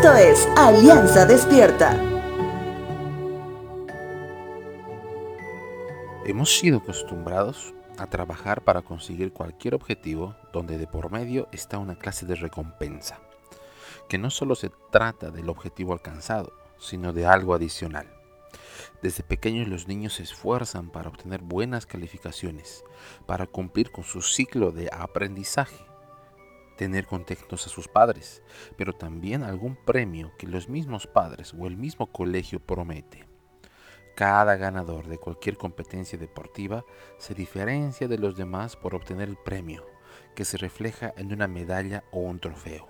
Esto es Alianza Despierta. Hemos sido acostumbrados a trabajar para conseguir cualquier objetivo donde de por medio está una clase de recompensa, que no solo se trata del objetivo alcanzado, sino de algo adicional. Desde pequeños los niños se esfuerzan para obtener buenas calificaciones, para cumplir con su ciclo de aprendizaje tener contentos a sus padres, pero también algún premio que los mismos padres o el mismo colegio promete. Cada ganador de cualquier competencia deportiva se diferencia de los demás por obtener el premio, que se refleja en una medalla o un trofeo.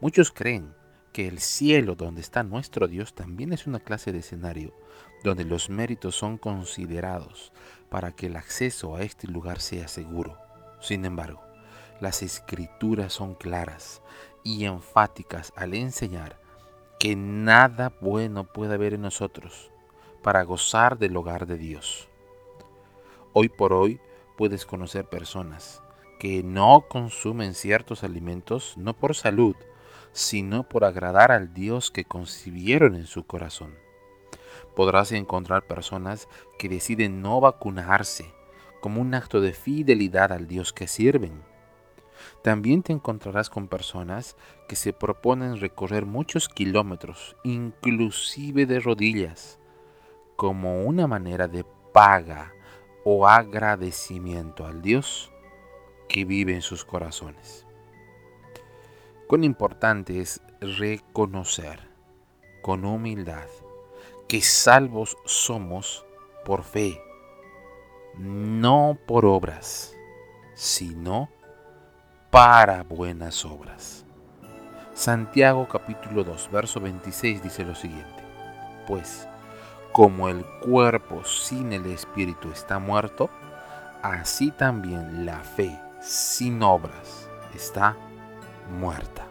Muchos creen que el cielo donde está nuestro Dios también es una clase de escenario donde los méritos son considerados para que el acceso a este lugar sea seguro. Sin embargo, las escrituras son claras y enfáticas al enseñar que nada bueno puede haber en nosotros para gozar del hogar de Dios. Hoy por hoy puedes conocer personas que no consumen ciertos alimentos no por salud, sino por agradar al Dios que concibieron en su corazón. Podrás encontrar personas que deciden no vacunarse como un acto de fidelidad al Dios que sirven también te encontrarás con personas que se proponen recorrer muchos kilómetros, inclusive de rodillas, como una manera de paga o agradecimiento al Dios que vive en sus corazones. Cuán importante es reconocer con humildad que salvos somos por fe, no por obras, sino para buenas obras. Santiago capítulo 2, verso 26 dice lo siguiente, pues como el cuerpo sin el espíritu está muerto, así también la fe sin obras está muerta.